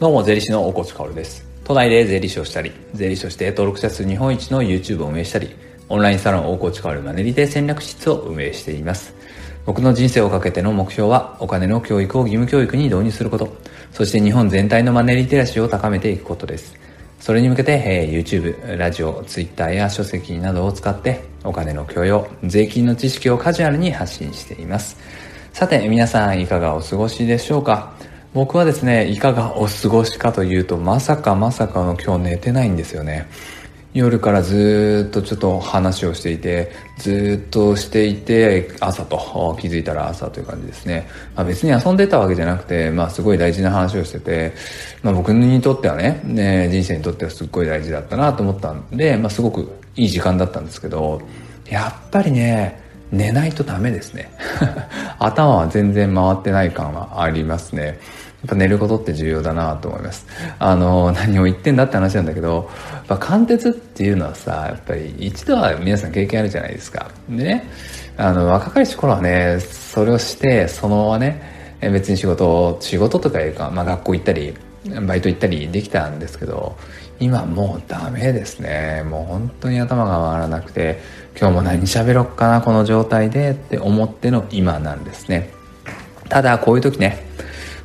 どうも、税理士の大越薫です。都内で税理士をしたり、税理士として登録者数日本一の YouTube を運営したり、オンラインサロン大越薫マネリテ戦略室を運営しています。僕の人生をかけての目標は、お金の教育を義務教育に導入すること、そして日本全体のマネリテラシーを高めていくことです。それに向けて、えー、YouTube、ラジオ、Twitter や書籍などを使って、お金の教養、税金の知識をカジュアルに発信しています。さて、皆さんいかがお過ごしでしょうか？僕はですね、いかがお過ごしかというと、まさかまさかの今日寝てないんですよね。夜からずっとちょっと話をしていて、ずっとしていて、朝と、気づいたら朝という感じですね。まあ、別に遊んでたわけじゃなくて、まあすごい大事な話をしてて、まあ僕にとってはね、ね人生にとってはすっごい大事だったなと思ったんで、まあすごくいい時間だったんですけど、やっぱりね、寝ないとダメですね。頭は全然回ってない感はありますね。やっぱ寝ることって重要だなと思います。あの、何を言ってんだって話なんだけど、やっぱ貫徹っていうのはさ、やっぱり一度は皆さん経験あるじゃないですか。でね、あの、若かりし頃はね、それをして、そのままね、別に仕事、仕事とかいうか、まあ学校行ったり、バイト行ったりできたんですけど、今もうダメですね。もう本当に頭が回らなくて、今日も何喋ろっかな、この状態でって思っての今なんですね。ただ、こういう時ね、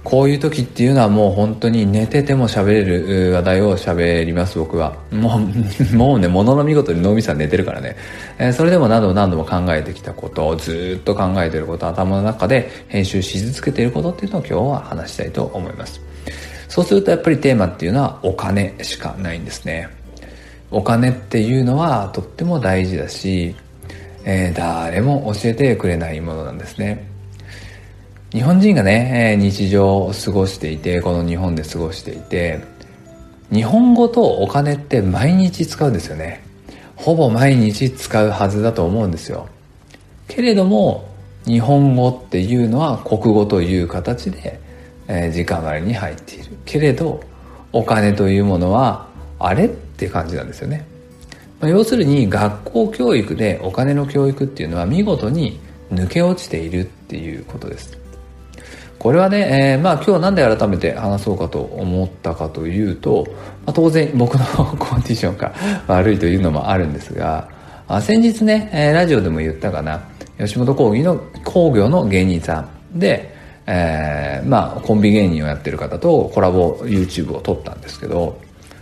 こういう時っていうのはもう本当に寝てても喋れる話題を喋ります、僕は。もう、もうね、ものの見事に脳みそは寝てるからね。えー、それでも何度も何度も考えてきたことをずっと考えてること、頭の中で編集し続けていることっていうのを今日は話したいと思います。そうするとやっぱりテーマっていうのはお金しかないんですね。お金っていうのはとっても大事だし、えー、誰も教えてくれないものなんですね。日本人がね、え日常を過ごしていて、この日本で過ごしていて、日本語とお金って毎日使うんですよね。ほぼ毎日使うはずだと思うんですよ。けれども、日本語っていうのは国語という形で、え、時間割に入っている。けれど、お金というものは、あれって感じなんですよね。まあ、要するに、学校教育でお金の教育っていうのは見事に抜け落ちているっていうことです。これはね、えー、まあ今日なんで改めて話そうかと思ったかというと、まあ、当然僕のコンディションが 悪いというのもあるんですが、あ先日ね、えー、ラジオでも言ったかな、吉本興業の工業の芸人さんで、えー、まあコンビ芸人をやってる方とコラボ YouTube を撮ったんですけど、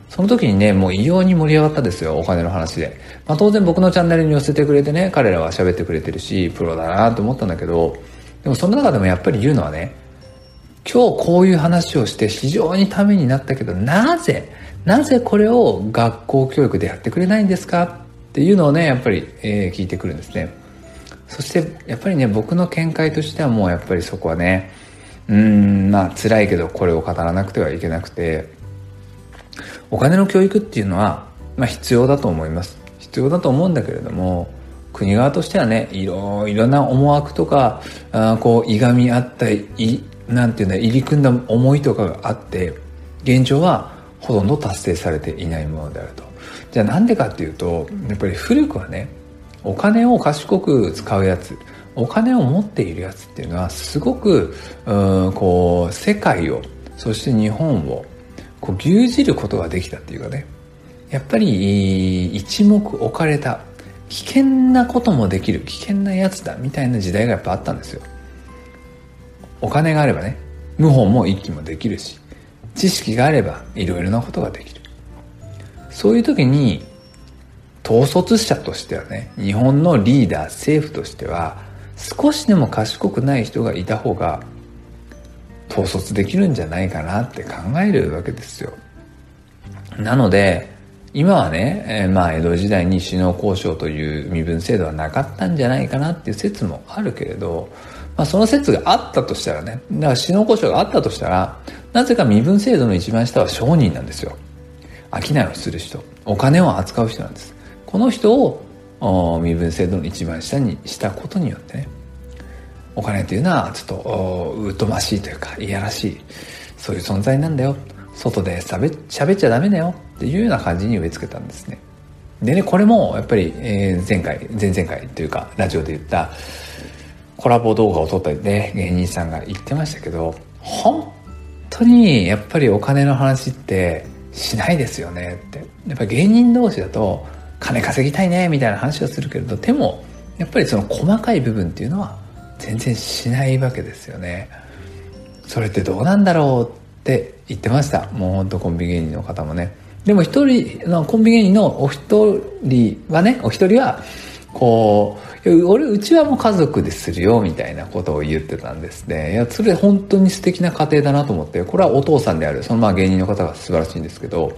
その時にね、もう異様に盛り上がったですよ、お金の話で。まあ当然僕のチャンネルに寄せてくれてね、彼らは喋ってくれてるし、プロだなと思ったんだけど、でもその中でもやっぱり言うのはね、今日こういう話をして非常にためになったけど、なぜ、なぜこれを学校教育でやってくれないんですか？っていうのをね、やっぱり、えー、聞いてくるんですね。そして、やっぱりね、僕の見解としてはもうやっぱりそこはね、うん、まあ辛いけどこれを語らなくてはいけなくて、お金の教育っていうのは、まあ必要だと思います。必要だと思うんだけれども、国側としてはね、いろいろな思惑とか、あこう、いがみ合ったい、なんていうんだ、入り組んだ思いとかがあって、現状はほとんど達成されていないものであると。じゃあなんでかっていうと、やっぱり古くはね、お金を賢く使うやつ、お金を持っているやつっていうのは、すごく、うん、こう、世界を、そして日本を、こう、牛耳ることができたっていうかね、やっぱり、一目置かれた、危険なこともできる、危険なやつだ、みたいな時代がやっぱあったんですよ。お金があればね、謀反も一気もできるし、知識があればいろいろなことができる。そういう時に、統率者としてはね、日本のリーダー、政府としては、少しでも賢くない人がいた方が、統率できるんじゃないかなって考えるわけですよ。なので、今はね、え、まあ江戸時代に首脳交渉という身分制度はなかったんじゃないかなっていう説もあるけれど、まあ、その説があったとしたらね、だから死の故障があったとしたら、なぜか身分制度の一番下は商人なんですよ。商いをする人。お金を扱う人なんです。この人を身分制度の一番下にしたことによってね、お金っていうのはちょっと疎ましいというか、いやらしい、そういう存在なんだよ。外で喋っちゃダメだよっていうような感じに植え付けたんですね。でね、これもやっぱり、前回、前々回というか、ラジオで言った、コラボ動画を撮ったりね、芸人さんが言ってましたけど、本当にやっぱりお金の話ってしないですよねってやっぱ芸人同士だと金稼ぎたいねみたいな話をするけれどでもやっぱりその細かい部分っていうのは全然しないわけですよね。それってどうなんだろうって言ってました。もうほんとコンビ芸人の方もね。でも一人のコンビ芸人のお一人はねお一人はこう俺うちはもう家族でするよみたいなことを言ってたんですね。いやそれ本当に素敵な家庭だなと思ってこれはお父さんであるそのまあ芸人の方が素晴らしいんですけど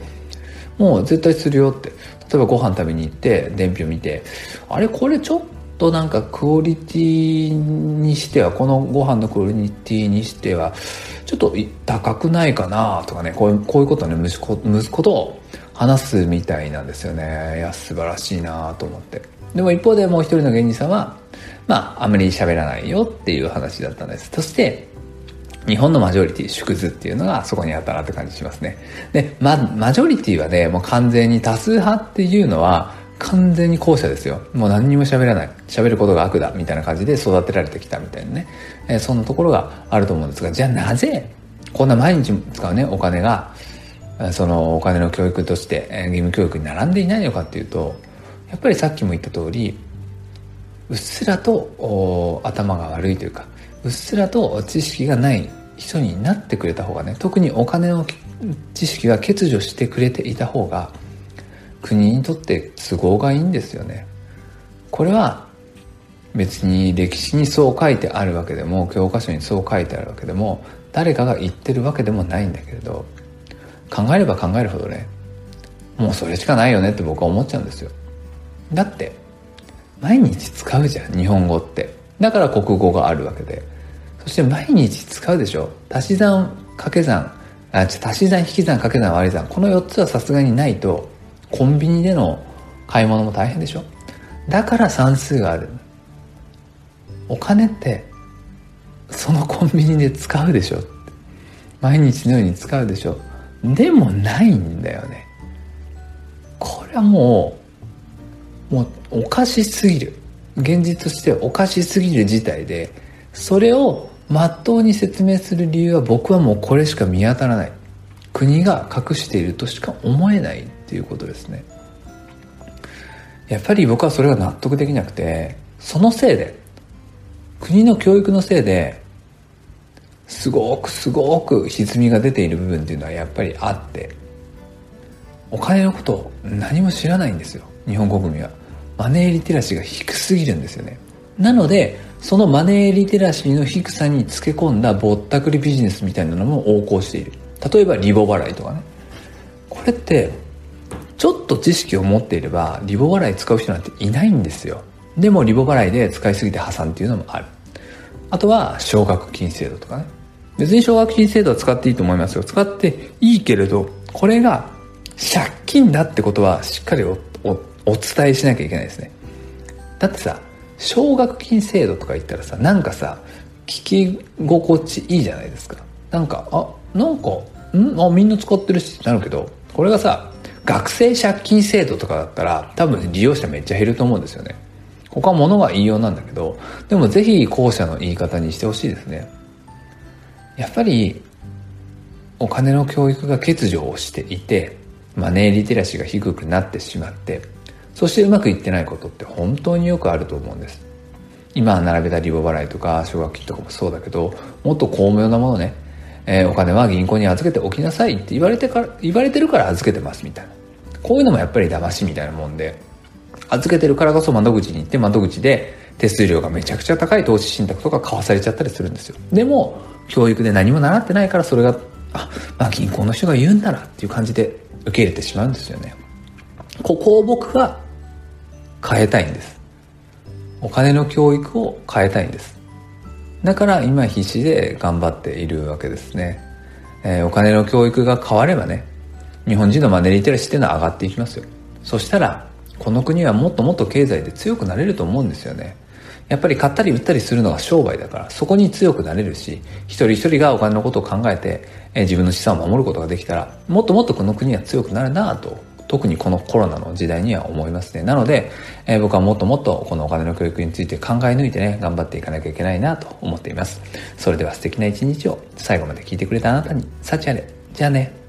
もう絶対するよって。例えばご飯食べに行って伝票見てあれこれちょっとなんかクオリティにしてはこのご飯のクオリティにしてはちょっと高くないかなとかねこういうこういうことね息子息子と話すみたいなんですよね。いや素晴らしいなと思って。でも一方でもう一人の芸人さんはまああまり喋らないよっていう話だったんです。そして日本のマジョリティ縮図っていうのがそこにあったなって感じしますねで、ま、マジョリティはねもう完全に多数派っていうのは完全に後者ですよ。もう何にも喋らない。喋ることが悪だ。みたいな感じで育てられてきたみたいなね。えー、そんなところがあると思うんですが、じゃあなぜ、こんな毎日使うね、お金が、そのお金の教育として、えー、義務教育に並んでいないのかっていうと、やっぱりさっきも言った通り、うっすらと頭が悪いというか、うっすらと知識がない人になってくれた方がね、特にお金の知識が欠如してくれていた方が、国にとって都合がいいんですよね。これは別に歴史にそう書いてあるわけでも教科書にそう書いてあるわけでも誰かが言ってるわけでもないんだけれど考えれば考えるほどねもうそれしかないよねって僕は思っちゃうんですよ。だって毎日使うじゃん日本語って。だから国語があるわけで。そして毎日使うでしょ。足し算掛け算。あ足し算引き算掛け算割り算。この4つはさすがにないとコンビニでの買い物も大変でしょ。だから算数がある。お金ってそのコンビニで使うでしょ。毎日のように使うでしょ。でもないんだよね。これはもうもうおかしすぎる。現実としておかしすぎる事態でそれをまっとうに説明する理由は僕はもうこれしか見当たらない。国が隠しているとしか思えないっていうことですね。やっぱり僕はそれが納得できなくてそのせいで国の教育のせいですごくすごく歪みが出ている部分っていうのはやっぱりあってお金のことを何も知らないんですよ。日本国民は。マネーリテラシーが低すぎるんですよね。なのでそのマネーリテラシーの低さにつけ込んだぼったくりビジネスみたいなのも横行している。例えばリボ払いとかね。これってちょっと知識を持っていればリボ払い使う人なんていないんですよ。でもリボ払いで使いすぎて破産っていうのもある。あとは奨学金制度とかね。別に奨学金制度は使っていいと思いますよ。使っていいけれどこれが借金だってことはしっかりお伝えしなきゃいけないですね。だってさ奨学金制度とか言ったらさなんかさ聞き心地いいじゃないですか。なんかあなんかん？あみんな使ってるしってなるけどこれがさ学生借金制度とかだったら多分利用者めっちゃ減ると思うんですよね。他は物が言いようなんだけどでもぜひ後者の言い方にしてほしいですね。やっぱりお金の教育が欠如をしていてマネーリテラシーが低くなってしまってそしてうまくいってないことって本当によくあると思うんです今並べたリボ払いとか奨学金とかもそうだけどもっと巧妙なものねえー、お金は銀行に預けておきなさいって言われてから、言われてるから預けてますみたいな。こういうのもやっぱり騙しみたいなもんで、預けてるからこそ窓口に行って窓口で手数料がめちゃくちゃ高い投資信託とか買わされちゃったりするんですよ。でも、教育で何も習ってないからそれが、あ、まあ銀行の人が言うんだなっていう感じで受け入れてしまうんですよね。ここを僕は変えたいんです。お金の教育を変えたいんです。だから今必死で頑張っているわけですね、えー、お金の教育が変わればね日本人のマネリテラシーっていうのは上がっていきますよそしたらこの国はもっともっと経済で強くなれると思うんですよねやっぱり買ったり売ったりするのが商売だからそこに強くなれるし一人一人がお金のことを考えて、え、自分の資産を守ることができたらもっともっとこの国は強くなるなと特にこのコロナの時代には思いますね。なので、えー、僕はもっともっとこのお金の教育について考え抜いてね、頑張っていかなきゃいけないなと思っています。それでは素敵な一日を最後まで聞いてくれたあなたに、幸あれ。じゃあね。